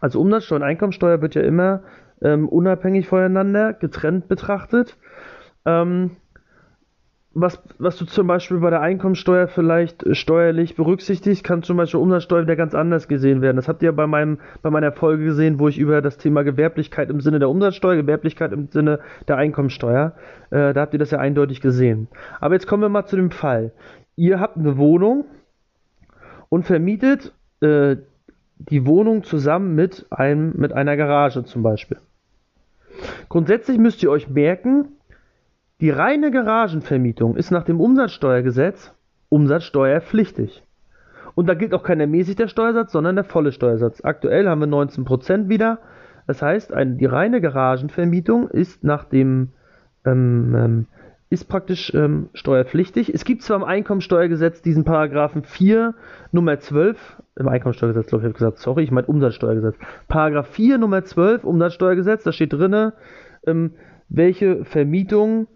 Also Umsatzsteuer und Einkommensteuer wird ja immer ähm, unabhängig voneinander, getrennt betrachtet. Ähm, was, was du zum Beispiel bei der Einkommensteuer vielleicht äh, steuerlich berücksichtigst, kann zum Beispiel Umsatzsteuer wieder ganz anders gesehen werden. Das habt ihr bei, meinem, bei meiner Folge gesehen, wo ich über das Thema Gewerblichkeit im Sinne der Umsatzsteuer, Gewerblichkeit im Sinne der Einkommensteuer, äh, da habt ihr das ja eindeutig gesehen. Aber jetzt kommen wir mal zu dem Fall. Ihr habt eine Wohnung und vermietet äh, die Wohnung zusammen mit, einem, mit einer Garage zum Beispiel. Grundsätzlich müsst ihr euch merken, die reine Garagenvermietung ist nach dem Umsatzsteuergesetz umsatzsteuerpflichtig. Und da gilt auch kein ermäßigter Steuersatz, sondern der volle Steuersatz. Aktuell haben wir 19% wieder. Das heißt, ein, die reine Garagenvermietung ist nach dem ähm, ähm, ist praktisch ähm, steuerpflichtig. Es gibt zwar im Einkommensteuergesetz diesen Paragraphen 4 Nummer 12, im Einkommensteuergesetz, glaube ich, habe gesagt, sorry, ich meine Umsatzsteuergesetz. Paragraph 4 Nummer 12 Umsatzsteuergesetz, da steht drin, ähm, welche Vermietung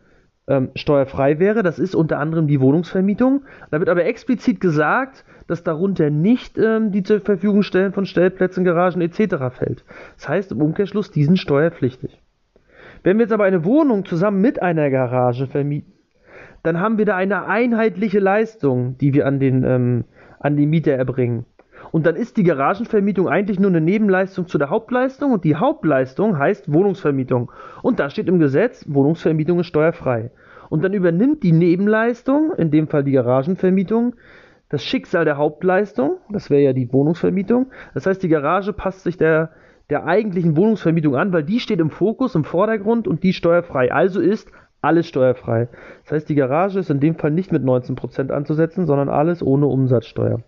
ähm, steuerfrei wäre. Das ist unter anderem die Wohnungsvermietung. Da wird aber explizit gesagt, dass darunter nicht ähm, die zur Verfügung stellen von Stellplätzen, Garagen etc. fällt. Das heißt im Umkehrschluss, die sind steuerpflichtig. Wenn wir jetzt aber eine Wohnung zusammen mit einer Garage vermieten, dann haben wir da eine einheitliche Leistung, die wir an den, ähm, an den Mieter erbringen. Und dann ist die Garagenvermietung eigentlich nur eine Nebenleistung zu der Hauptleistung und die Hauptleistung heißt Wohnungsvermietung. Und da steht im Gesetz, Wohnungsvermietung ist steuerfrei. Und dann übernimmt die Nebenleistung, in dem Fall die Garagenvermietung, das Schicksal der Hauptleistung, das wäre ja die Wohnungsvermietung. Das heißt, die Garage passt sich der, der eigentlichen Wohnungsvermietung an, weil die steht im Fokus, im Vordergrund und die steuerfrei. Also ist alles steuerfrei. Das heißt, die Garage ist in dem Fall nicht mit 19% anzusetzen, sondern alles ohne Umsatzsteuer.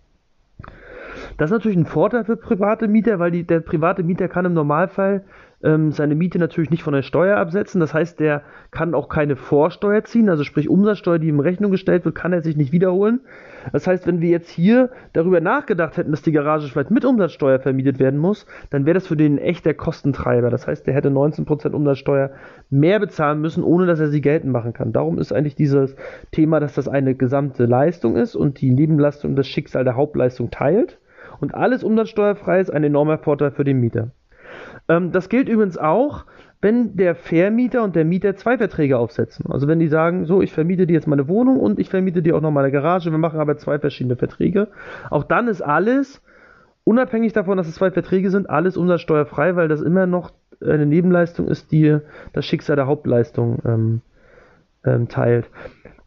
Das ist natürlich ein Vorteil für private Mieter, weil die, der private Mieter kann im Normalfall ähm, seine Miete natürlich nicht von der Steuer absetzen. Das heißt, der kann auch keine Vorsteuer ziehen, also sprich Umsatzsteuer, die ihm Rechnung gestellt wird, kann er sich nicht wiederholen. Das heißt, wenn wir jetzt hier darüber nachgedacht hätten, dass die Garage vielleicht mit Umsatzsteuer vermietet werden muss, dann wäre das für den ein echter Kostentreiber. Das heißt, der hätte 19% Umsatzsteuer mehr bezahlen müssen, ohne dass er sie geltend machen kann. Darum ist eigentlich dieses Thema, dass das eine gesamte Leistung ist und die Nebenleistung das Schicksal der Hauptleistung teilt und alles umsatzsteuerfrei ist ein enormer Vorteil für den Mieter. Ähm, das gilt übrigens auch, wenn der Vermieter und der Mieter zwei Verträge aufsetzen. Also wenn die sagen, so, ich vermiete dir jetzt meine Wohnung und ich vermiete dir auch noch meine Garage, wir machen aber zwei verschiedene Verträge. Auch dann ist alles, unabhängig davon, dass es zwei Verträge sind, alles umsatzsteuerfrei, weil das immer noch eine Nebenleistung ist, die das Schicksal der Hauptleistung ähm, ähm, teilt.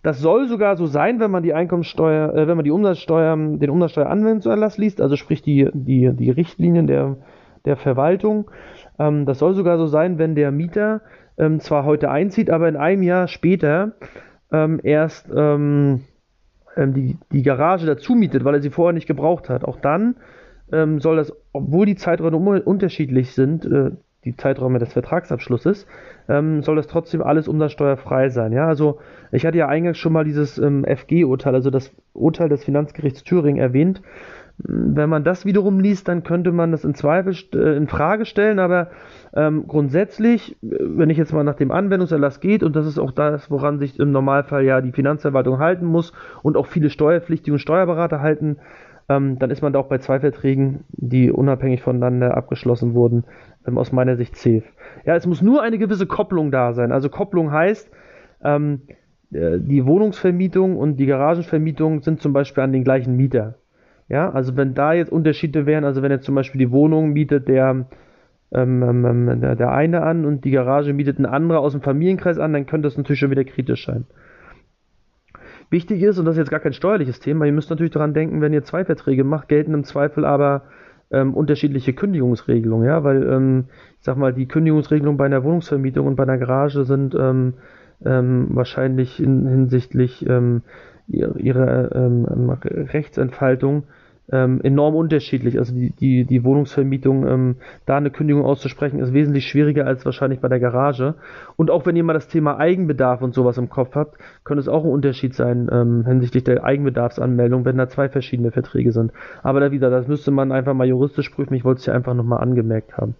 Das soll sogar so sein, wenn man die Einkommensteuer, äh, wenn man die Umsatzsteuer, den Umsatzsteueranwendungserlass liest, also sprich die, die, die Richtlinien der, der Verwaltung. Ähm, das soll sogar so sein, wenn der Mieter ähm, zwar heute einzieht, aber in einem Jahr später ähm, erst ähm, ähm, die, die Garage dazu mietet, weil er sie vorher nicht gebraucht hat. Auch dann soll das, obwohl die Zeiträume unterschiedlich sind, äh, die Zeiträume des Vertragsabschlusses, ähm, soll das trotzdem alles umsatzsteuerfrei sein. Ja, also ich hatte ja eingangs schon mal dieses ähm, FG-Urteil, also das Urteil des Finanzgerichts Thüringen erwähnt. Wenn man das wiederum liest, dann könnte man das in Zweifel äh, in Frage stellen, aber ähm, grundsätzlich, äh, wenn ich jetzt mal nach dem Anwendungserlass geht, und das ist auch das, woran sich im Normalfall ja die Finanzverwaltung halten muss und auch viele Steuerpflichtige und Steuerberater halten, ähm, dann ist man da auch bei zwei Verträgen, die unabhängig voneinander abgeschlossen wurden, ähm, aus meiner Sicht safe. Ja, es muss nur eine gewisse Kopplung da sein. Also Kopplung heißt, ähm, äh, die Wohnungsvermietung und die Garagenvermietung sind zum Beispiel an den gleichen Mieter. Ja, also wenn da jetzt Unterschiede wären, also wenn jetzt zum Beispiel die Wohnung mietet der, ähm, ähm, ähm, der, der eine an und die Garage mietet ein anderer aus dem Familienkreis an, dann könnte das natürlich schon wieder kritisch sein. Wichtig ist, und das ist jetzt gar kein steuerliches Thema, ihr müsst natürlich daran denken, wenn ihr zwei Verträge macht, gelten im Zweifel aber ähm, unterschiedliche Kündigungsregelungen, ja, weil ähm, ich sag mal, die Kündigungsregelungen bei einer Wohnungsvermietung und bei einer Garage sind ähm, wahrscheinlich in, hinsichtlich ihrer Rechtsentfaltung ähm, enorm unterschiedlich. Also die, die, die Wohnungsvermietung, ähm, da eine Kündigung auszusprechen, ist wesentlich schwieriger als wahrscheinlich bei der Garage. Und auch wenn ihr mal das Thema Eigenbedarf und sowas im Kopf habt, könnte es auch ein Unterschied sein ähm, hinsichtlich der Eigenbedarfsanmeldung, wenn da zwei verschiedene Verträge sind. Aber da wieder, das müsste man einfach mal juristisch prüfen. Ich wollte es ja einfach nochmal angemerkt haben.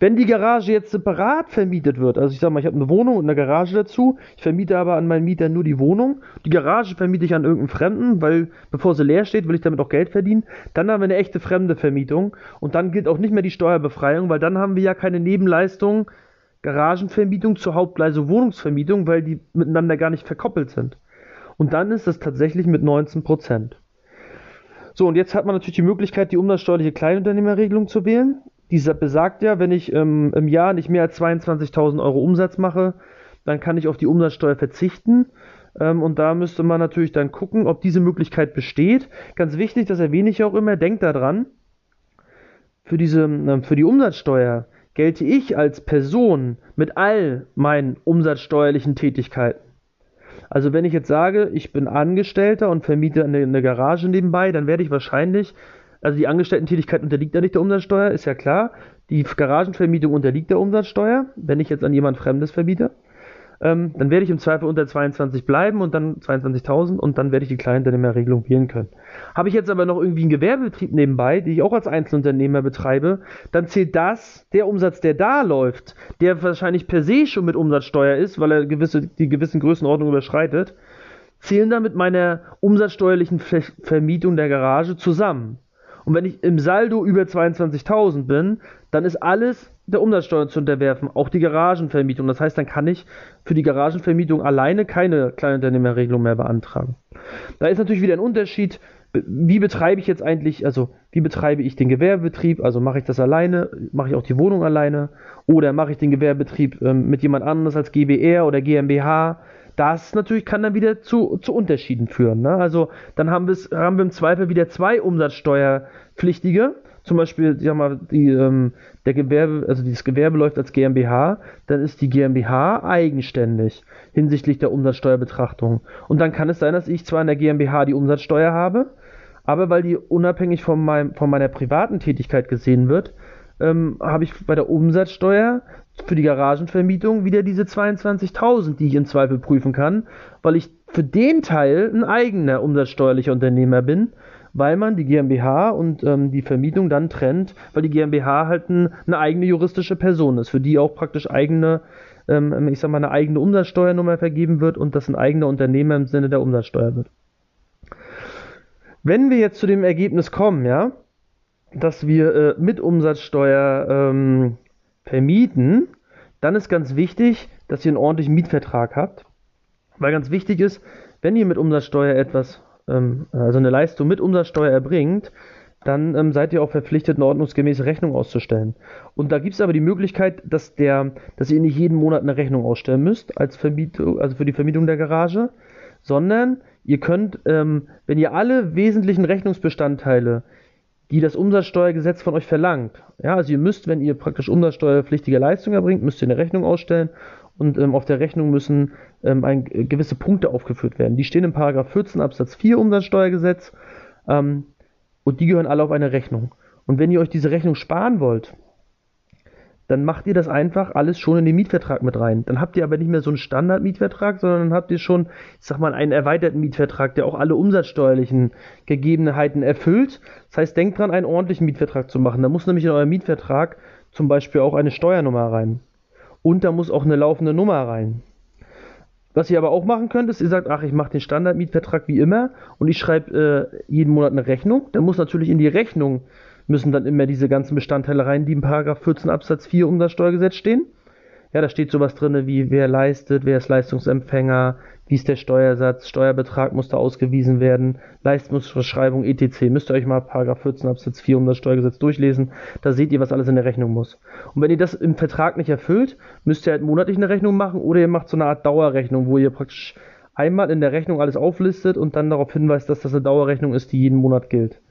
Wenn die Garage jetzt separat vermietet wird, also ich sag mal, ich habe eine Wohnung und eine Garage dazu, ich vermiete aber an meinen Mieter nur die Wohnung, die Garage vermiete ich an irgendeinen Fremden, weil bevor sie leer steht, will ich damit auch Geld verdienen, dann haben wir eine echte fremde Vermietung und dann gilt auch nicht mehr die Steuerbefreiung, weil dann haben wir ja keine Nebenleistung Garagenvermietung zur Hauptleise Wohnungsvermietung, weil die miteinander gar nicht verkoppelt sind. Und dann ist es tatsächlich mit 19%. So, und jetzt hat man natürlich die Möglichkeit, die umsatzsteuerliche Kleinunternehmerregelung zu wählen. Dieser besagt ja, wenn ich ähm, im Jahr nicht mehr als 22.000 Euro Umsatz mache, dann kann ich auf die Umsatzsteuer verzichten. Ähm, und da müsste man natürlich dann gucken, ob diese Möglichkeit besteht. Ganz wichtig, das erwähne ich auch immer, denkt daran, für, diese, äh, für die Umsatzsteuer gelte ich als Person mit all meinen umsatzsteuerlichen Tätigkeiten. Also wenn ich jetzt sage, ich bin Angestellter und vermiete eine, eine Garage nebenbei, dann werde ich wahrscheinlich also die Angestellten-Tätigkeit unterliegt ja nicht der Umsatzsteuer, ist ja klar. Die Garagenvermietung unterliegt der Umsatzsteuer, wenn ich jetzt an jemand Fremdes vermiete. Ähm, dann werde ich im Zweifel unter 22 bleiben und dann 22.000 und dann werde ich die Kleinunternehmerregelung wählen können. Habe ich jetzt aber noch irgendwie einen Gewerbebetrieb nebenbei, den ich auch als Einzelunternehmer betreibe, dann zählt das, der Umsatz, der da läuft, der wahrscheinlich per se schon mit Umsatzsteuer ist, weil er gewisse, die gewissen Größenordnungen überschreitet, zählen dann mit meiner umsatzsteuerlichen Ver Vermietung der Garage zusammen. Und wenn ich im Saldo über 22.000 bin, dann ist alles der Umsatzsteuer zu unterwerfen, auch die Garagenvermietung. Das heißt, dann kann ich für die Garagenvermietung alleine keine Kleinunternehmerregelung mehr beantragen. Da ist natürlich wieder ein Unterschied, wie betreibe ich jetzt eigentlich, also wie betreibe ich den Gewerbebetrieb? Also mache ich das alleine, mache ich auch die Wohnung alleine oder mache ich den Gewerbebetrieb ähm, mit jemand anderes als GBR oder GmbH? Das natürlich kann dann wieder zu, zu Unterschieden führen. Ne? Also dann haben, haben wir im Zweifel wieder zwei Umsatzsteuerpflichtige. Zum Beispiel, sag mal, die, ähm, der Gewerbe, also dieses Gewerbe läuft als GmbH, dann ist die GmbH eigenständig hinsichtlich der Umsatzsteuerbetrachtung. Und dann kann es sein, dass ich zwar in der GmbH die Umsatzsteuer habe, aber weil die unabhängig von, meinem, von meiner privaten Tätigkeit gesehen wird, ähm, habe ich bei der Umsatzsteuer für die Garagenvermietung wieder diese 22.000, die ich im Zweifel prüfen kann, weil ich für den Teil ein eigener umsatzsteuerlicher Unternehmer bin, weil man die GmbH und ähm, die Vermietung dann trennt, weil die GmbH halt ein, eine eigene juristische Person ist, für die auch praktisch eigene, ähm, ich sag mal, eine eigene Umsatzsteuernummer vergeben wird und das ein eigener Unternehmer im Sinne der Umsatzsteuer wird. Wenn wir jetzt zu dem Ergebnis kommen, ja, dass wir äh, mit Umsatzsteuer ähm, vermieten, dann ist ganz wichtig, dass ihr einen ordentlichen Mietvertrag habt. Weil ganz wichtig ist, wenn ihr mit Umsatzsteuer etwas, ähm, also eine Leistung mit Umsatzsteuer erbringt, dann ähm, seid ihr auch verpflichtet, eine ordnungsgemäße Rechnung auszustellen. Und da gibt es aber die Möglichkeit, dass, der, dass ihr nicht jeden Monat eine Rechnung ausstellen müsst, als Vermietung, also für die Vermietung der Garage, sondern ihr könnt, ähm, wenn ihr alle wesentlichen Rechnungsbestandteile die das Umsatzsteuergesetz von euch verlangt. Ja, also ihr müsst, wenn ihr praktisch umsatzsteuerpflichtige Leistung erbringt, müsst ihr eine Rechnung ausstellen und ähm, auf der Rechnung müssen ähm, ein, äh, gewisse Punkte aufgeführt werden. Die stehen im Paragraph 14 Absatz 4 Umsatzsteuergesetz ähm, und die gehören alle auf eine Rechnung. Und wenn ihr euch diese Rechnung sparen wollt, dann macht ihr das einfach alles schon in den Mietvertrag mit rein. Dann habt ihr aber nicht mehr so einen Standard-Mietvertrag, sondern dann habt ihr schon, ich sag mal, einen erweiterten Mietvertrag, der auch alle umsatzsteuerlichen Gegebenheiten erfüllt. Das heißt, denkt dran, einen ordentlichen Mietvertrag zu machen. Da muss nämlich in euer Mietvertrag zum Beispiel auch eine Steuernummer rein. Und da muss auch eine laufende Nummer rein. Was ihr aber auch machen könnt, ist, ihr sagt, ach, ich mache den Standard-Mietvertrag wie immer und ich schreibe äh, jeden Monat eine Rechnung. Dann muss natürlich in die Rechnung müssen dann immer diese ganzen Bestandteile rein, die im Paragraph 14 Absatz 4 um das Steuergesetz stehen. Ja, da steht sowas drin wie wer leistet, wer ist Leistungsempfänger, wie ist der Steuersatz, Steuerbetrag muss da ausgewiesen werden, Leistungsverschreibung etc. Müsst ihr euch mal Paragraph 14 Absatz 4 um das Steuergesetz durchlesen, da seht ihr, was alles in der Rechnung muss. Und wenn ihr das im Vertrag nicht erfüllt, müsst ihr halt monatlich eine Rechnung machen oder ihr macht so eine Art Dauerrechnung, wo ihr praktisch einmal in der Rechnung alles auflistet und dann darauf hinweist, dass das eine Dauerrechnung ist, die jeden Monat gilt.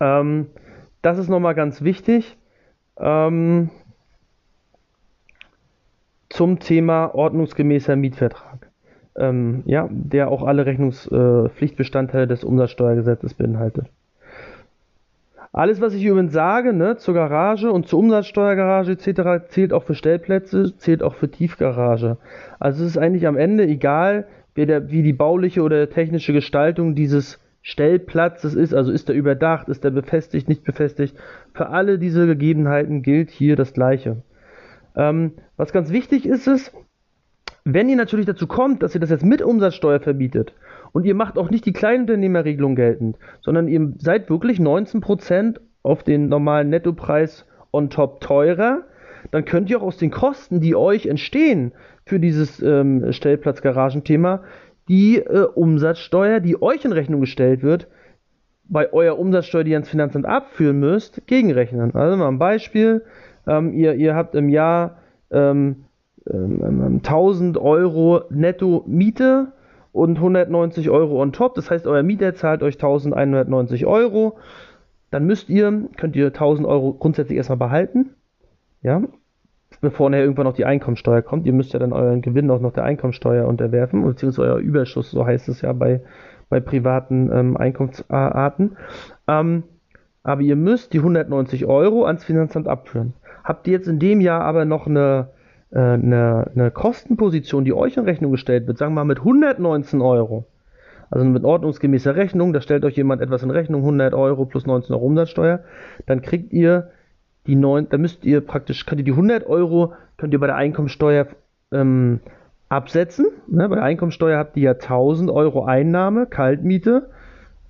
Ähm, das ist nochmal ganz wichtig. Ähm, zum Thema ordnungsgemäßer Mietvertrag. Ähm, ja, der auch alle Rechnungspflichtbestandteile äh, des Umsatzsteuergesetzes beinhaltet. Alles, was ich übrigens sage, ne, zur Garage und zur Umsatzsteuergarage etc., zählt auch für Stellplätze, zählt auch für Tiefgarage. Also es ist eigentlich am Ende egal, wie, der, wie die bauliche oder technische Gestaltung dieses Stellplatzes ist, also ist er überdacht, ist er befestigt, nicht befestigt. Für alle diese Gegebenheiten gilt hier das Gleiche. Ähm, was ganz wichtig ist, ist, wenn ihr natürlich dazu kommt, dass ihr das jetzt mit Umsatzsteuer verbietet und ihr macht auch nicht die Kleinunternehmerregelung geltend, sondern ihr seid wirklich 19% auf den normalen Nettopreis on top teurer, dann könnt ihr auch aus den Kosten, die euch entstehen für dieses ähm, Stellplatz-Garagenthema, die äh, Umsatzsteuer, die euch in Rechnung gestellt wird, bei eurer Umsatzsteuer, die ihr ans Finanzamt abführen müsst, gegenrechnen. Also mal ein Beispiel. Ähm, ihr, ihr habt im Jahr ähm, 1000 ähm, Euro netto Miete und 190 Euro on top. Das heißt, euer Mieter zahlt euch 1190 Euro. Dann müsst ihr, könnt ihr 1000 Euro grundsätzlich erstmal behalten. Ja, bevor nachher irgendwann noch die Einkommensteuer kommt. Ihr müsst ja dann euren Gewinn auch noch der Einkommensteuer unterwerfen, beziehungsweise euer Überschuss, so heißt es ja bei, bei privaten ähm, Einkommensarten. Ähm, aber ihr müsst die 190 Euro ans Finanzamt abführen. Habt ihr jetzt in dem Jahr aber noch eine, äh, eine, eine Kostenposition, die euch in Rechnung gestellt wird, sagen wir mal mit 119 Euro, also mit ordnungsgemäßer Rechnung, da stellt euch jemand etwas in Rechnung, 100 Euro plus 19 Euro Umsatzsteuer, dann kriegt ihr die neun, da müsst ihr praktisch, könnt ihr die 100 Euro, könnt ihr bei der Einkommensteuer ähm, absetzen. Ne? Bei der Einkommensteuer habt ihr ja 1000 Euro Einnahme, Kaltmiete.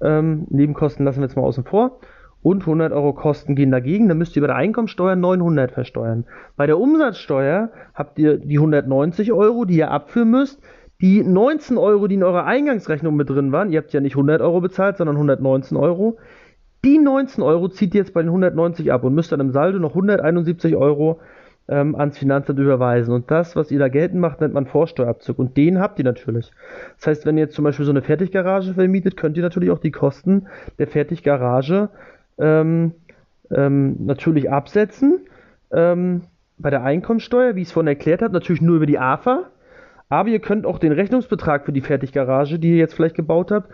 Ähm, Nebenkosten lassen wir jetzt mal außen vor. Und 100 Euro Kosten gehen dagegen. Dann müsst ihr bei der Einkommensteuer 900 versteuern. Bei der Umsatzsteuer habt ihr die 190 Euro, die ihr abführen müsst. Die 19 Euro, die in eurer Eingangsrechnung mit drin waren, ihr habt ja nicht 100 Euro bezahlt, sondern 119 Euro, die 19 Euro zieht ihr jetzt bei den 190 ab und müsst dann im Saldo noch 171 Euro ähm, ans Finanzamt überweisen. Und das, was ihr da geltend macht, nennt man Vorsteuerabzug. Und den habt ihr natürlich. Das heißt, wenn ihr jetzt zum Beispiel so eine Fertiggarage vermietet, könnt ihr natürlich auch die Kosten der Fertiggarage ähm, ähm, natürlich absetzen. Ähm, bei der Einkommensteuer, wie ich es vorhin erklärt habe, natürlich nur über die AFA. Aber ihr könnt auch den Rechnungsbetrag für die Fertiggarage, die ihr jetzt vielleicht gebaut habt,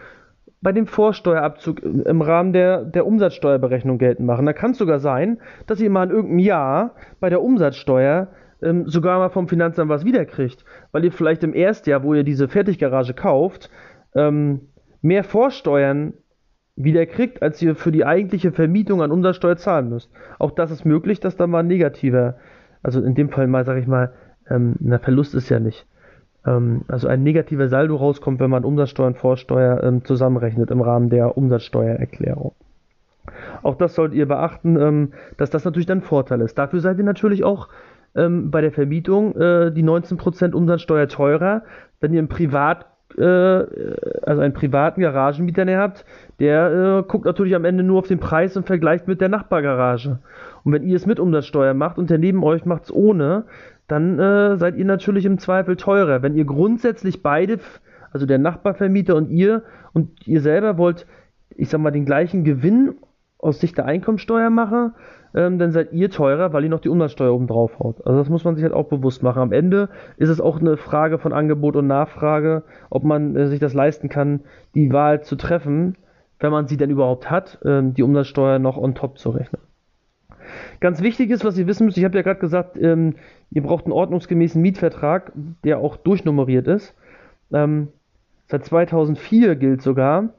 bei dem Vorsteuerabzug im Rahmen der, der Umsatzsteuerberechnung geltend machen. Da kann es sogar sein, dass ihr mal in irgendeinem Jahr bei der Umsatzsteuer ähm, sogar mal vom Finanzamt was wiederkriegt, weil ihr vielleicht im Erstjahr, wo ihr diese Fertiggarage kauft, ähm, mehr Vorsteuern wiederkriegt, als ihr für die eigentliche Vermietung an Umsatzsteuer zahlen müsst. Auch das ist möglich, dass da mal ein negativer, also in dem Fall mal, sage ich mal, ähm, na Verlust ist ja nicht, also ein negativer Saldo rauskommt, wenn man Umsatzsteuer und Vorsteuer ähm, zusammenrechnet im Rahmen der Umsatzsteuererklärung. Auch das solltet ihr beachten, ähm, dass das natürlich dann Vorteil ist. Dafür seid ihr natürlich auch ähm, bei der Vermietung äh, die 19% Umsatzsteuer teurer, wenn ihr im Privat äh, also einen privaten Garagenmieter habt, der äh, guckt natürlich am Ende nur auf den Preis und vergleicht mit der Nachbargarage. Und wenn ihr es mit Umsatzsteuer macht und der neben euch macht es ohne, dann äh, seid ihr natürlich im Zweifel teurer. Wenn ihr grundsätzlich beide, also der Nachbarvermieter und ihr und ihr selber wollt, ich sag mal, den gleichen Gewinn aus Sicht der Einkommensteuer machen, ähm, dann seid ihr teurer, weil ihr noch die Umsatzsteuer oben drauf haut. Also das muss man sich halt auch bewusst machen. Am Ende ist es auch eine Frage von Angebot und Nachfrage, ob man äh, sich das leisten kann, die Wahl zu treffen, wenn man sie denn überhaupt hat, ähm, die Umsatzsteuer noch on top zu rechnen. Ganz wichtig ist, was ihr wissen müsst, ich habe ja gerade gesagt, ähm, ihr braucht einen ordnungsgemäßen Mietvertrag, der auch durchnummeriert ist. Ähm, seit 2004 gilt sogar,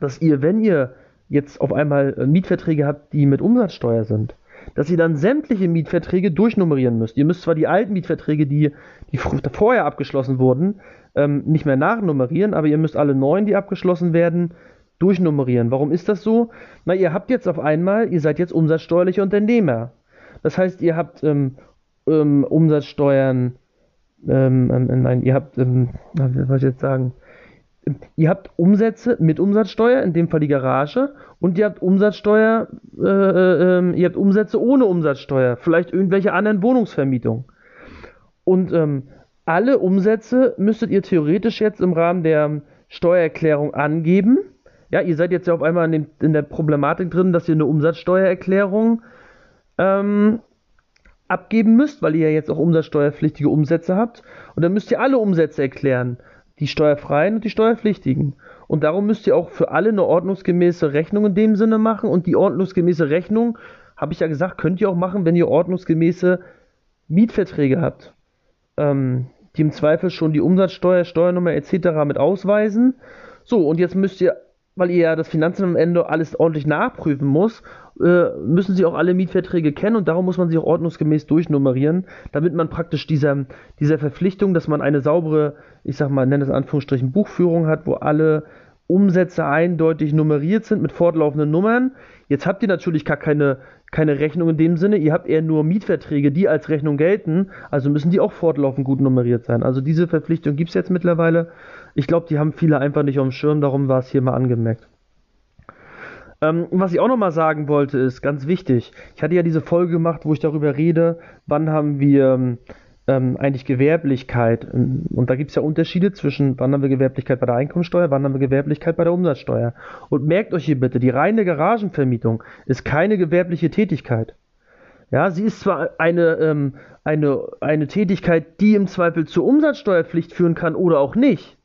dass ihr, wenn ihr jetzt auf einmal äh, Mietverträge habt, die mit Umsatzsteuer sind, dass ihr dann sämtliche Mietverträge durchnummerieren müsst. Ihr müsst zwar die alten Mietverträge, die, die vorher abgeschlossen wurden, ähm, nicht mehr nachnummerieren, aber ihr müsst alle neuen, die abgeschlossen werden, durchnummerieren. Warum ist das so? Na, ihr habt jetzt auf einmal, ihr seid jetzt umsatzsteuerliche Unternehmer. Das heißt, ihr habt ähm, ähm, Umsatzsteuern, ähm, ähm nein, ihr habt, ähm, was soll ich jetzt sagen? Ihr habt Umsätze mit Umsatzsteuer, in dem Fall die Garage, und ihr habt Umsatzsteuer, äh, äh, ähm, ihr habt Umsätze ohne Umsatzsteuer, vielleicht irgendwelche anderen Wohnungsvermietungen. Und alle Umsätze müsstet ihr theoretisch jetzt im Rahmen der Steuererklärung angeben ja, ihr seid jetzt ja auf einmal in, den, in der Problematik drin, dass ihr eine Umsatzsteuererklärung ähm, abgeben müsst, weil ihr ja jetzt auch umsatzsteuerpflichtige Umsätze habt. Und dann müsst ihr alle Umsätze erklären, die steuerfreien und die steuerpflichtigen. Und darum müsst ihr auch für alle eine ordnungsgemäße Rechnung in dem Sinne machen. Und die ordnungsgemäße Rechnung, habe ich ja gesagt, könnt ihr auch machen, wenn ihr ordnungsgemäße Mietverträge habt, ähm, die im Zweifel schon die Umsatzsteuer, Steuernummer etc. mit ausweisen. So, und jetzt müsst ihr weil ihr ja das Finanzamt am Ende alles ordentlich nachprüfen muss, äh, müssen sie auch alle Mietverträge kennen und darum muss man sie auch ordnungsgemäß durchnummerieren, damit man praktisch dieser, dieser Verpflichtung, dass man eine saubere, ich sag mal, nenne es Anführungsstrichen, Buchführung hat, wo alle Umsätze eindeutig nummeriert sind mit fortlaufenden Nummern. Jetzt habt ihr natürlich gar keine, keine Rechnung in dem Sinne, ihr habt eher nur Mietverträge, die als Rechnung gelten, also müssen die auch fortlaufend gut nummeriert sein. Also diese Verpflichtung gibt es jetzt mittlerweile. Ich glaube, die haben viele einfach nicht auf dem Schirm, darum war es hier mal angemerkt. Ähm, was ich auch nochmal sagen wollte, ist ganz wichtig. Ich hatte ja diese Folge gemacht, wo ich darüber rede, wann haben wir ähm, eigentlich Gewerblichkeit. Und da gibt es ja Unterschiede zwischen, wann haben wir Gewerblichkeit bei der Einkommensteuer, wann haben wir Gewerblichkeit bei der Umsatzsteuer. Und merkt euch hier bitte, die reine Garagenvermietung ist keine gewerbliche Tätigkeit. Ja, sie ist zwar eine, ähm, eine, eine Tätigkeit, die im Zweifel zur Umsatzsteuerpflicht führen kann oder auch nicht.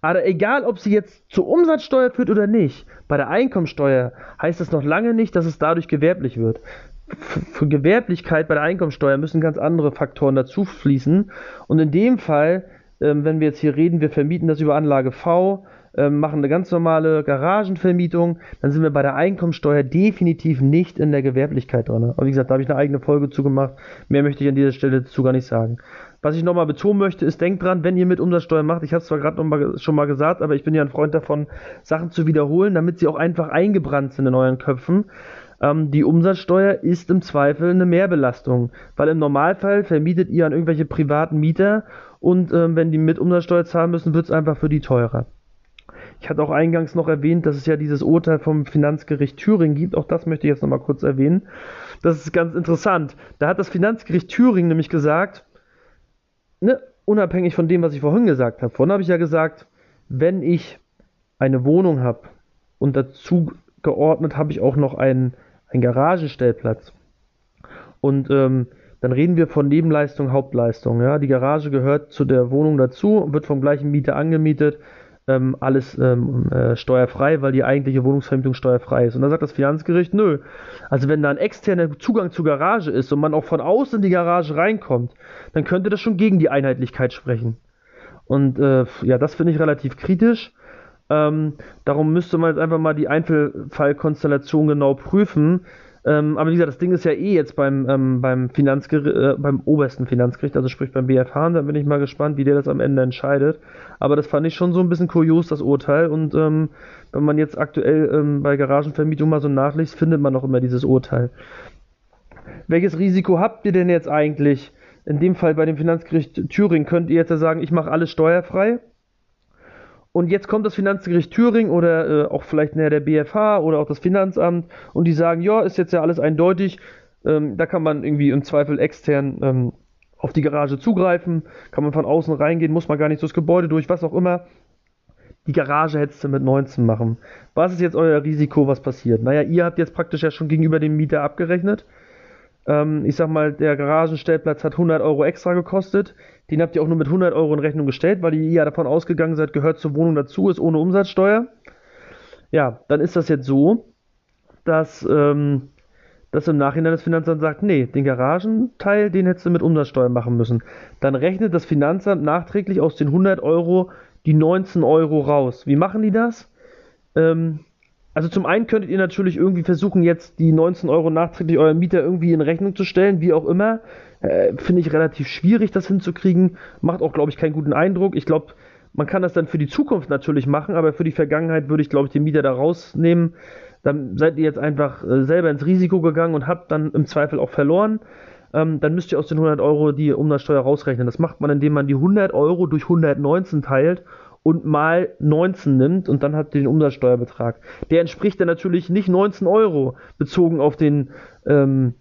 Aber egal, ob sie jetzt zur Umsatzsteuer führt oder nicht, bei der Einkommensteuer heißt das noch lange nicht, dass es dadurch gewerblich wird. Für Gewerblichkeit bei der Einkommensteuer müssen ganz andere Faktoren dazu fließen. Und in dem Fall, ähm, wenn wir jetzt hier reden, wir vermieten das über Anlage V, machen eine ganz normale Garagenvermietung, dann sind wir bei der Einkommensteuer definitiv nicht in der Gewerblichkeit drin. Aber wie gesagt, da habe ich eine eigene Folge zugemacht. Mehr möchte ich an dieser Stelle dazu gar nicht sagen. Was ich nochmal betonen möchte, ist, denkt dran, wenn ihr mit Umsatzsteuer macht, ich habe es zwar gerade schon mal gesagt, aber ich bin ja ein Freund davon, Sachen zu wiederholen, damit sie auch einfach eingebrannt sind in euren Köpfen. Ähm, die Umsatzsteuer ist im Zweifel eine Mehrbelastung, weil im Normalfall vermietet ihr an irgendwelche privaten Mieter und ähm, wenn die mit Umsatzsteuer zahlen müssen, wird es einfach für die teurer. Ich hatte auch eingangs noch erwähnt, dass es ja dieses Urteil vom Finanzgericht Thüringen gibt. Auch das möchte ich jetzt nochmal kurz erwähnen. Das ist ganz interessant. Da hat das Finanzgericht Thüringen nämlich gesagt, ne, unabhängig von dem, was ich vorhin gesagt habe. Vorhin habe ich ja gesagt, wenn ich eine Wohnung habe und dazu geordnet habe ich auch noch einen, einen Garagenstellplatz. Und ähm, dann reden wir von Nebenleistung, Hauptleistung. Ja? Die Garage gehört zu der Wohnung dazu, wird vom gleichen Mieter angemietet ähm, alles ähm, äh, steuerfrei, weil die eigentliche Wohnungsvermietung steuerfrei ist. Und da sagt das Finanzgericht, nö. Also wenn da ein externer Zugang zur Garage ist und man auch von außen in die Garage reinkommt, dann könnte das schon gegen die Einheitlichkeit sprechen. Und äh, ja, das finde ich relativ kritisch. Ähm, darum müsste man jetzt einfach mal die Einzelfallkonstellation genau prüfen. Ähm, aber wie gesagt, das Ding ist ja eh jetzt beim, ähm, beim, Finanzgericht, äh, beim obersten Finanzgericht, also sprich beim BFH, da bin ich mal gespannt, wie der das am Ende entscheidet. Aber das fand ich schon so ein bisschen kurios, das Urteil. Und ähm, wenn man jetzt aktuell ähm, bei Garagenvermietung mal so nachliest, findet man noch immer dieses Urteil. Welches Risiko habt ihr denn jetzt eigentlich? In dem Fall bei dem Finanzgericht Thüringen könnt ihr jetzt ja sagen, ich mache alles steuerfrei. Und jetzt kommt das Finanzgericht Thüringen oder äh, auch vielleicht näher der BFH oder auch das Finanzamt und die sagen, ja, ist jetzt ja alles eindeutig. Ähm, da kann man irgendwie im Zweifel extern ähm, auf die Garage zugreifen, kann man von außen reingehen, muss man gar nicht durchs Gebäude durch, was auch immer. Die Garage hättest du mit 19 machen. Was ist jetzt euer Risiko, was passiert? Naja, ihr habt jetzt praktisch ja schon gegenüber dem Mieter abgerechnet. Ähm, ich sag mal, der Garagenstellplatz hat 100 Euro extra gekostet. Den habt ihr auch nur mit 100 Euro in Rechnung gestellt, weil ihr ja davon ausgegangen seid, gehört zur Wohnung dazu, ist ohne Umsatzsteuer. Ja, dann ist das jetzt so, dass, ähm, dass im Nachhinein das Finanzamt sagt, nee, den Garagenteil, den hättest du mit Umsatzsteuer machen müssen. Dann rechnet das Finanzamt nachträglich aus den 100 Euro die 19 Euro raus. Wie machen die das? Ähm, also zum einen könntet ihr natürlich irgendwie versuchen, jetzt die 19 Euro nachträglich eurem Mieter irgendwie in Rechnung zu stellen, wie auch immer. Äh, Finde ich relativ schwierig, das hinzukriegen. Macht auch, glaube ich, keinen guten Eindruck. Ich glaube, man kann das dann für die Zukunft natürlich machen, aber für die Vergangenheit würde ich, glaube ich, den Mieter da rausnehmen. Dann seid ihr jetzt einfach äh, selber ins Risiko gegangen und habt dann im Zweifel auch verloren. Ähm, dann müsst ihr aus den 100 Euro die Umsatzsteuer rausrechnen. Das macht man, indem man die 100 Euro durch 119 teilt und mal 19 nimmt und dann habt ihr den Umsatzsteuerbetrag. Der entspricht dann natürlich nicht 19 Euro bezogen auf den, ähm,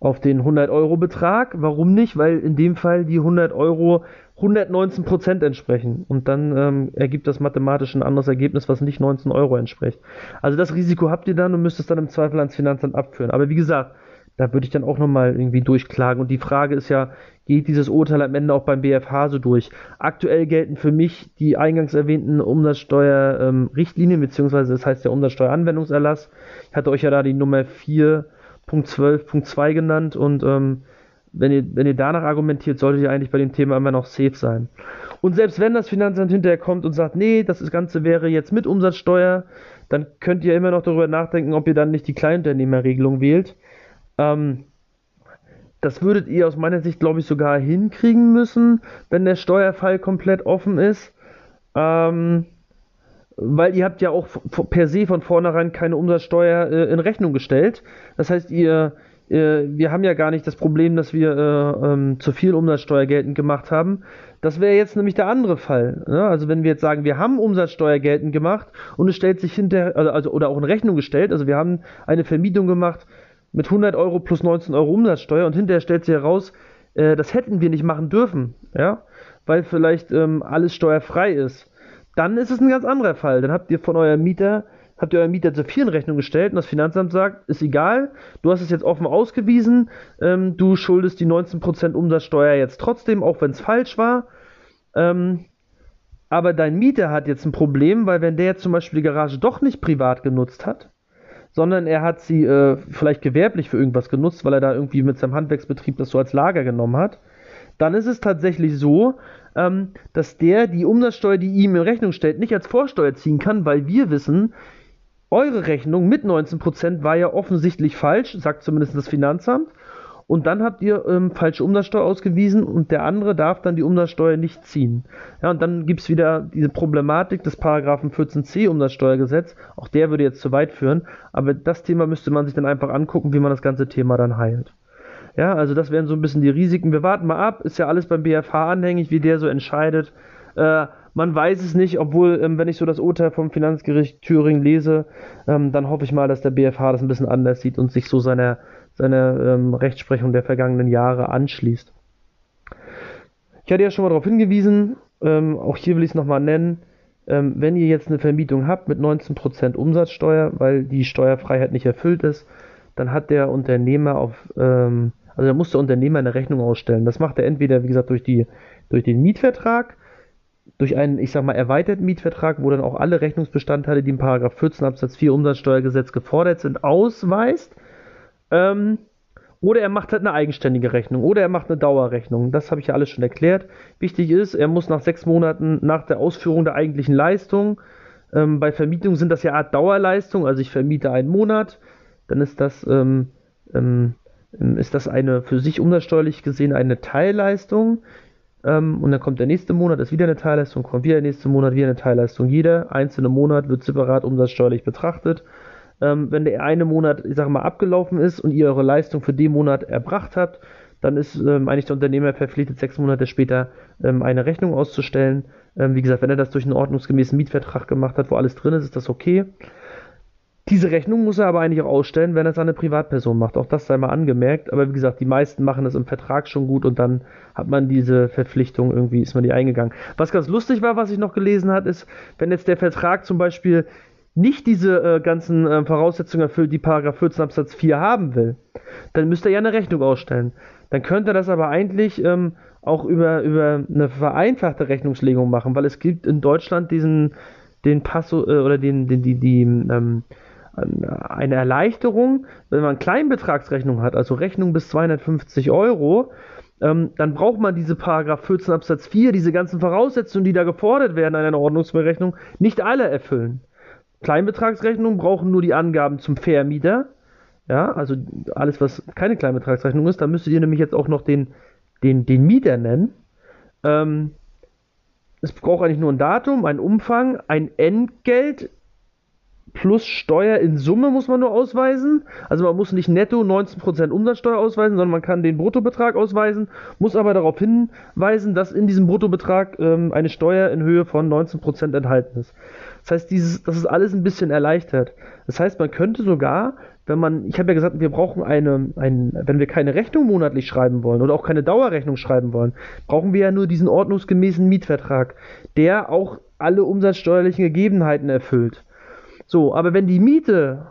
auf den 100 Euro Betrag. Warum nicht? Weil in dem Fall die 100 Euro 119 Prozent entsprechen und dann ähm, ergibt das mathematisch ein anderes Ergebnis, was nicht 19 Euro entspricht. Also das Risiko habt ihr dann und müsst es dann im Zweifel ans Finanzamt abführen. Aber wie gesagt, da würde ich dann auch nochmal irgendwie durchklagen. Und die Frage ist ja, geht dieses Urteil am Ende auch beim BFH so durch? Aktuell gelten für mich die eingangs erwähnten Umsatzsteuerrichtlinien, ähm, beziehungsweise das heißt der Umsatzsteueranwendungserlass. Ich hatte euch ja da die Nummer 4.12.2 genannt und ähm, wenn ihr, wenn ihr danach argumentiert, solltet ihr eigentlich bei dem Thema immer noch safe sein. Und selbst wenn das Finanzamt hinterher kommt und sagt, nee, das Ganze wäre jetzt mit Umsatzsteuer, dann könnt ihr immer noch darüber nachdenken, ob ihr dann nicht die Kleinunternehmerregelung wählt. Ähm, das würdet ihr aus meiner Sicht, glaube ich, sogar hinkriegen müssen, wenn der Steuerfall komplett offen ist. Ähm, weil ihr habt ja auch per se von vornherein keine Umsatzsteuer äh, in Rechnung gestellt. Das heißt, ihr, äh, wir haben ja gar nicht das Problem, dass wir äh, ähm, zu viel Umsatzsteuer geltend gemacht haben. Das wäre jetzt nämlich der andere Fall. Ne? Also wenn wir jetzt sagen, wir haben Umsatzsteuer geltend gemacht und es stellt sich hinterher, also, also, oder auch in Rechnung gestellt, also wir haben eine Vermietung gemacht mit 100 Euro plus 19 Euro Umsatzsteuer und hinterher stellt sich heraus, äh, das hätten wir nicht machen dürfen, ja, weil vielleicht ähm, alles steuerfrei ist dann ist es ein ganz anderer Fall. Dann habt ihr von eurem Mieter, habt ihr euren Mieter zu viel in Rechnung gestellt und das Finanzamt sagt, ist egal, du hast es jetzt offen ausgewiesen, ähm, du schuldest die 19% Umsatzsteuer jetzt trotzdem, auch wenn es falsch war. Ähm, aber dein Mieter hat jetzt ein Problem, weil wenn der jetzt zum Beispiel die Garage doch nicht privat genutzt hat, sondern er hat sie äh, vielleicht gewerblich für irgendwas genutzt, weil er da irgendwie mit seinem Handwerksbetrieb das so als Lager genommen hat, dann ist es tatsächlich so, ähm, dass der die Umsatzsteuer, die ihm in Rechnung stellt, nicht als Vorsteuer ziehen kann, weil wir wissen, eure Rechnung mit 19% war ja offensichtlich falsch, sagt zumindest das Finanzamt. Und dann habt ihr ähm, falsche Umsatzsteuer ausgewiesen und der andere darf dann die Umsatzsteuer nicht ziehen. Ja, und dann gibt es wieder diese Problematik des Paragraphen 14c Umsatzsteuergesetz. Auch der würde jetzt zu weit führen. Aber das Thema müsste man sich dann einfach angucken, wie man das ganze Thema dann heilt. Ja, also das wären so ein bisschen die Risiken. Wir warten mal ab, ist ja alles beim BFH anhängig, wie der so entscheidet. Äh, man weiß es nicht, obwohl, ähm, wenn ich so das Urteil vom Finanzgericht Thüringen lese, ähm, dann hoffe ich mal, dass der BFH das ein bisschen anders sieht und sich so seiner, seiner ähm, Rechtsprechung der vergangenen Jahre anschließt. Ich hatte ja schon mal darauf hingewiesen, ähm, auch hier will ich es nochmal nennen, ähm, wenn ihr jetzt eine Vermietung habt mit 19% Umsatzsteuer, weil die Steuerfreiheit nicht erfüllt ist, dann hat der Unternehmer auf ähm, also da muss der Unternehmer eine Rechnung ausstellen. Das macht er entweder, wie gesagt, durch, die, durch den Mietvertrag, durch einen, ich sag mal, erweiterten Mietvertrag, wo dann auch alle Rechnungsbestandteile, die Paragraph 14 Absatz 4 Umsatzsteuergesetz gefordert sind, ausweist. Ähm, oder er macht halt eine eigenständige Rechnung. Oder er macht eine Dauerrechnung. Das habe ich ja alles schon erklärt. Wichtig ist, er muss nach sechs Monaten nach der Ausführung der eigentlichen Leistung, ähm, bei Vermietung sind das ja Art Dauerleistung, also ich vermiete einen Monat, dann ist das ähm, ähm, ähm, ist das eine für sich umsatzsteuerlich gesehen eine Teilleistung. Ähm, und dann kommt der nächste Monat, ist wieder eine Teilleistung, kommt wieder der nächste Monat, wieder eine Teilleistung. Jeder einzelne Monat wird separat umsatzsteuerlich betrachtet. Ähm, wenn der eine Monat, ich sage mal, abgelaufen ist und ihr eure Leistung für den Monat erbracht habt, dann ist ähm, eigentlich der Unternehmer verpflichtet, sechs Monate später ähm, eine Rechnung auszustellen. Ähm, wie gesagt, wenn er das durch einen ordnungsgemäßen Mietvertrag gemacht hat, wo alles drin ist, ist das okay. Diese Rechnung muss er aber eigentlich auch ausstellen, wenn er es an eine Privatperson macht. Auch das sei mal angemerkt. Aber wie gesagt, die meisten machen das im Vertrag schon gut und dann hat man diese Verpflichtung irgendwie, ist man die eingegangen. Was ganz lustig war, was ich noch gelesen habe, ist, wenn jetzt der Vertrag zum Beispiel nicht diese äh, ganzen äh, Voraussetzungen erfüllt, die Paragraph 14 Absatz 4 haben will, dann müsste er ja eine Rechnung ausstellen. Dann könnte er das aber eigentlich ähm, auch über, über eine vereinfachte Rechnungslegung machen, weil es gibt in Deutschland diesen den Passo äh, oder den, den die, die ähm, eine Erleichterung, wenn man Kleinbetragsrechnung hat, also Rechnung bis 250 Euro, ähm, dann braucht man diese Paragraph 14 Absatz 4, diese ganzen Voraussetzungen, die da gefordert werden an einer Ordnungsberechnung, nicht alle erfüllen. Kleinbetragsrechnungen brauchen nur die Angaben zum Vermieter, ja, also alles, was keine Kleinbetragsrechnung ist, da müsstet ihr nämlich jetzt auch noch den, den, den Mieter nennen. Ähm, es braucht eigentlich nur ein Datum, ein Umfang, ein Entgelt, plus Steuer in Summe muss man nur ausweisen. Also man muss nicht netto 19% Umsatzsteuer ausweisen, sondern man kann den Bruttobetrag ausweisen, muss aber darauf hinweisen, dass in diesem Bruttobetrag ähm, eine Steuer in Höhe von 19% enthalten ist. Das heißt, dieses, das ist alles ein bisschen erleichtert. Das heißt, man könnte sogar, wenn man, ich habe ja gesagt, wir brauchen eine, ein, wenn wir keine Rechnung monatlich schreiben wollen oder auch keine Dauerrechnung schreiben wollen, brauchen wir ja nur diesen ordnungsgemäßen Mietvertrag, der auch alle umsatzsteuerlichen Gegebenheiten erfüllt. So, aber wenn die Miete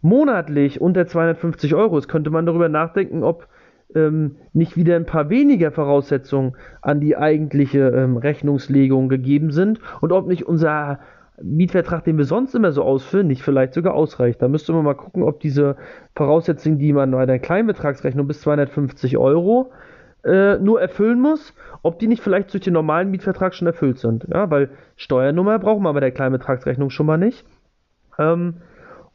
monatlich unter 250 Euro ist, könnte man darüber nachdenken, ob ähm, nicht wieder ein paar weniger Voraussetzungen an die eigentliche ähm, Rechnungslegung gegeben sind und ob nicht unser Mietvertrag, den wir sonst immer so ausfüllen, nicht vielleicht sogar ausreicht. Da müsste man mal gucken, ob diese Voraussetzungen, die man bei einer Kleinbetragsrechnung bis 250 Euro äh, nur erfüllen muss, ob die nicht vielleicht durch den normalen Mietvertrag schon erfüllt sind. Ja, weil Steuernummer brauchen wir bei der Kleinbetragsrechnung schon mal nicht. Ähm,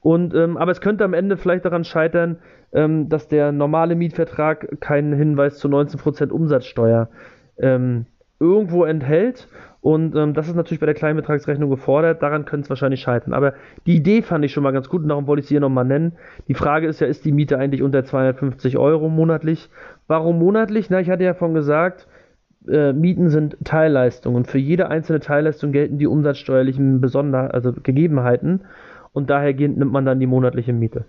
und, ähm, aber es könnte am Ende vielleicht daran scheitern, ähm, dass der normale Mietvertrag keinen Hinweis zu 19% Umsatzsteuer ähm, irgendwo enthält. Und ähm, das ist natürlich bei der Kleinbetragsrechnung gefordert. Daran könnte es wahrscheinlich scheitern. Aber die Idee fand ich schon mal ganz gut und darum wollte ich sie hier nochmal nennen. Die Frage ist ja, ist die Miete eigentlich unter 250 Euro monatlich? Warum monatlich? Na, ich hatte ja von gesagt, äh, Mieten sind Teilleistungen. Und für jede einzelne Teilleistung gelten die umsatzsteuerlichen Besonder also Gegebenheiten. Und daher nimmt man dann die monatliche Miete.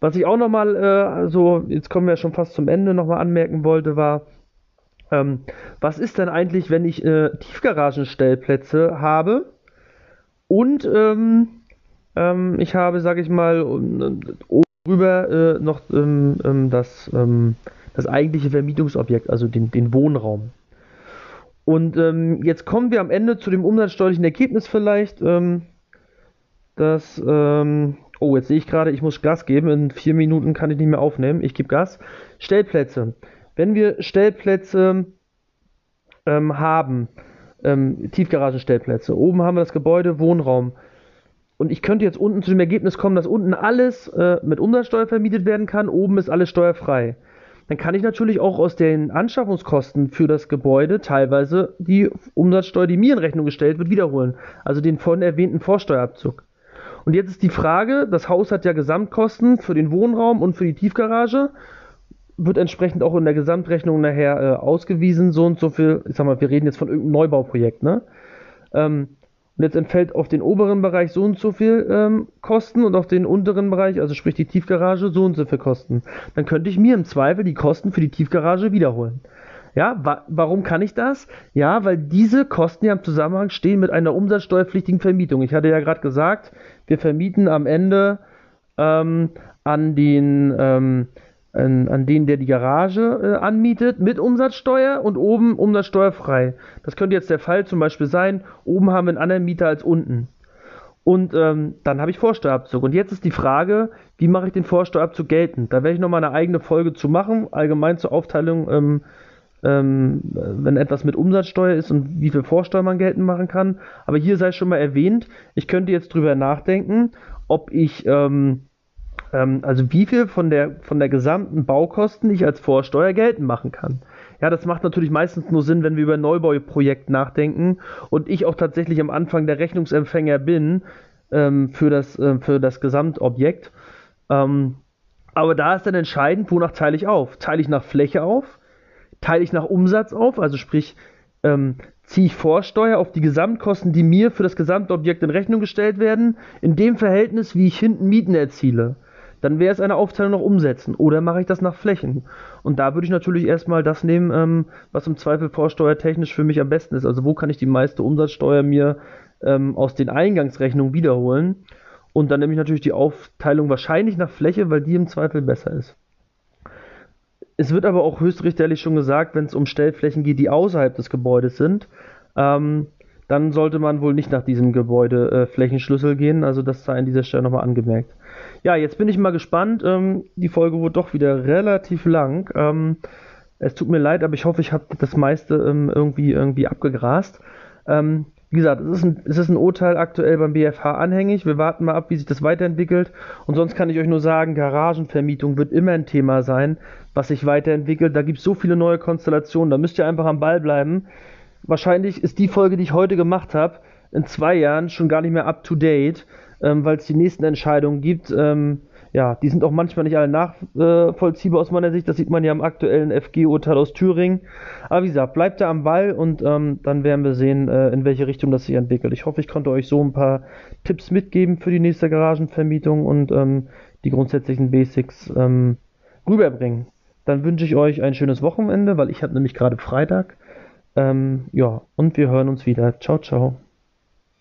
Was ich auch nochmal, äh, also jetzt kommen wir schon fast zum Ende, nochmal anmerken wollte, war, ähm, was ist denn eigentlich, wenn ich äh, Tiefgaragenstellplätze habe und ähm, ähm, ich habe, sage ich mal, oben drüber äh, noch ähm, ähm, das, ähm, das eigentliche Vermietungsobjekt, also den, den Wohnraum. Und jetzt kommen wir am Ende zu dem umsatzsteuerlichen Ergebnis vielleicht, dass, oh, jetzt sehe ich gerade, ich muss Gas geben, in vier Minuten kann ich nicht mehr aufnehmen, ich gebe Gas. Stellplätze. Wenn wir Stellplätze ähm, haben, ähm, Tiefgaragenstellplätze, oben haben wir das Gebäude, Wohnraum. Und ich könnte jetzt unten zu dem Ergebnis kommen, dass unten alles äh, mit Umsatzsteuer vermietet werden kann, oben ist alles steuerfrei. Dann kann ich natürlich auch aus den Anschaffungskosten für das Gebäude teilweise die Umsatzsteuer, die mir in Rechnung gestellt wird, wiederholen. Also den vorhin erwähnten Vorsteuerabzug. Und jetzt ist die Frage, das Haus hat ja Gesamtkosten für den Wohnraum und für die Tiefgarage wird entsprechend auch in der Gesamtrechnung nachher äh, ausgewiesen, so und so viel, ich sag mal, wir reden jetzt von irgendeinem Neubauprojekt, ne? Ähm, und jetzt entfällt auf den oberen Bereich so und so viel ähm, Kosten und auf den unteren Bereich, also sprich die Tiefgarage, so und so viel Kosten. Dann könnte ich mir im Zweifel die Kosten für die Tiefgarage wiederholen. Ja, wa warum kann ich das? Ja, weil diese Kosten ja im Zusammenhang stehen mit einer umsatzsteuerpflichtigen Vermietung. Ich hatte ja gerade gesagt, wir vermieten am Ende ähm, an den ähm, an, an den, der die Garage äh, anmietet, mit Umsatzsteuer und oben umsatzsteuerfrei. Das könnte jetzt der Fall zum Beispiel sein, oben haben wir einen anderen Mieter als unten. Und ähm, dann habe ich Vorsteuerabzug. Und jetzt ist die Frage, wie mache ich den Vorsteuerabzug geltend? Da werde ich nochmal eine eigene Folge zu machen, allgemein zur Aufteilung, ähm, ähm, wenn etwas mit Umsatzsteuer ist und wie viel Vorsteuer man geltend machen kann. Aber hier sei schon mal erwähnt, ich könnte jetzt drüber nachdenken, ob ich ähm, ähm, also wie viel von der, von der gesamten Baukosten ich als Vorsteuer geltend machen kann. Ja, das macht natürlich meistens nur Sinn, wenn wir über Neubauprojekt nachdenken und ich auch tatsächlich am Anfang der Rechnungsempfänger bin ähm, für, das, äh, für das Gesamtobjekt. Ähm, aber da ist dann entscheidend, wonach teile ich auf? Teile ich nach Fläche auf? Teile ich nach Umsatz auf? Also sprich, ähm, ziehe ich Vorsteuer auf die Gesamtkosten, die mir für das Gesamtobjekt in Rechnung gestellt werden, in dem Verhältnis, wie ich hinten Mieten erziele dann wäre es eine Aufteilung nach Umsätzen. Oder mache ich das nach Flächen? Und da würde ich natürlich erstmal das nehmen, ähm, was im Zweifel vorsteuertechnisch für mich am besten ist. Also wo kann ich die meiste Umsatzsteuer mir ähm, aus den Eingangsrechnungen wiederholen? Und dann nehme ich natürlich die Aufteilung wahrscheinlich nach Fläche, weil die im Zweifel besser ist. Es wird aber auch höchstrichterlich schon gesagt, wenn es um Stellflächen geht, die außerhalb des Gebäudes sind, ähm, dann sollte man wohl nicht nach diesem Gebäude äh, gehen. Also das sei an dieser Stelle nochmal angemerkt. Ja, jetzt bin ich mal gespannt. Ähm, die Folge wurde doch wieder relativ lang. Ähm, es tut mir leid, aber ich hoffe, ich habe das meiste ähm, irgendwie, irgendwie abgegrast. Wie gesagt, es ist, ein, ein Urteil aktuell beim BFH anhängig. Wir warten mal ab, wie sich das weiterentwickelt. Und sonst kann ich euch nur sagen, Garagenvermietung wird immer ein Thema sein, was sich weiterentwickelt. Da gibt es so viele neue Konstellationen. Da müsst ihr einfach am Ball bleiben. Wahrscheinlich ist die Folge, die ich heute gemacht habe, in zwei Jahren schon gar nicht mehr up to date ähm, weil es die nächsten Entscheidungen gibt. Ähm, ja, die sind auch manchmal nicht alle nachvollziehbar aus meiner Sicht. Das sieht man ja am aktuellen FG-Urteil aus Thüringen. Aber wie gesagt, bleibt da am Ball und ähm, dann werden wir sehen, äh, in welche Richtung das sich entwickelt. Ich hoffe, ich konnte euch so ein paar Tipps mitgeben für die nächste Garagenvermietung und ähm, die grundsätzlichen Basics ähm, rüberbringen. Dann wünsche ich euch ein schönes Wochenende, weil ich habe nämlich gerade Freitag. Ähm, ja, und wir hören uns wieder. Ciao, ciao.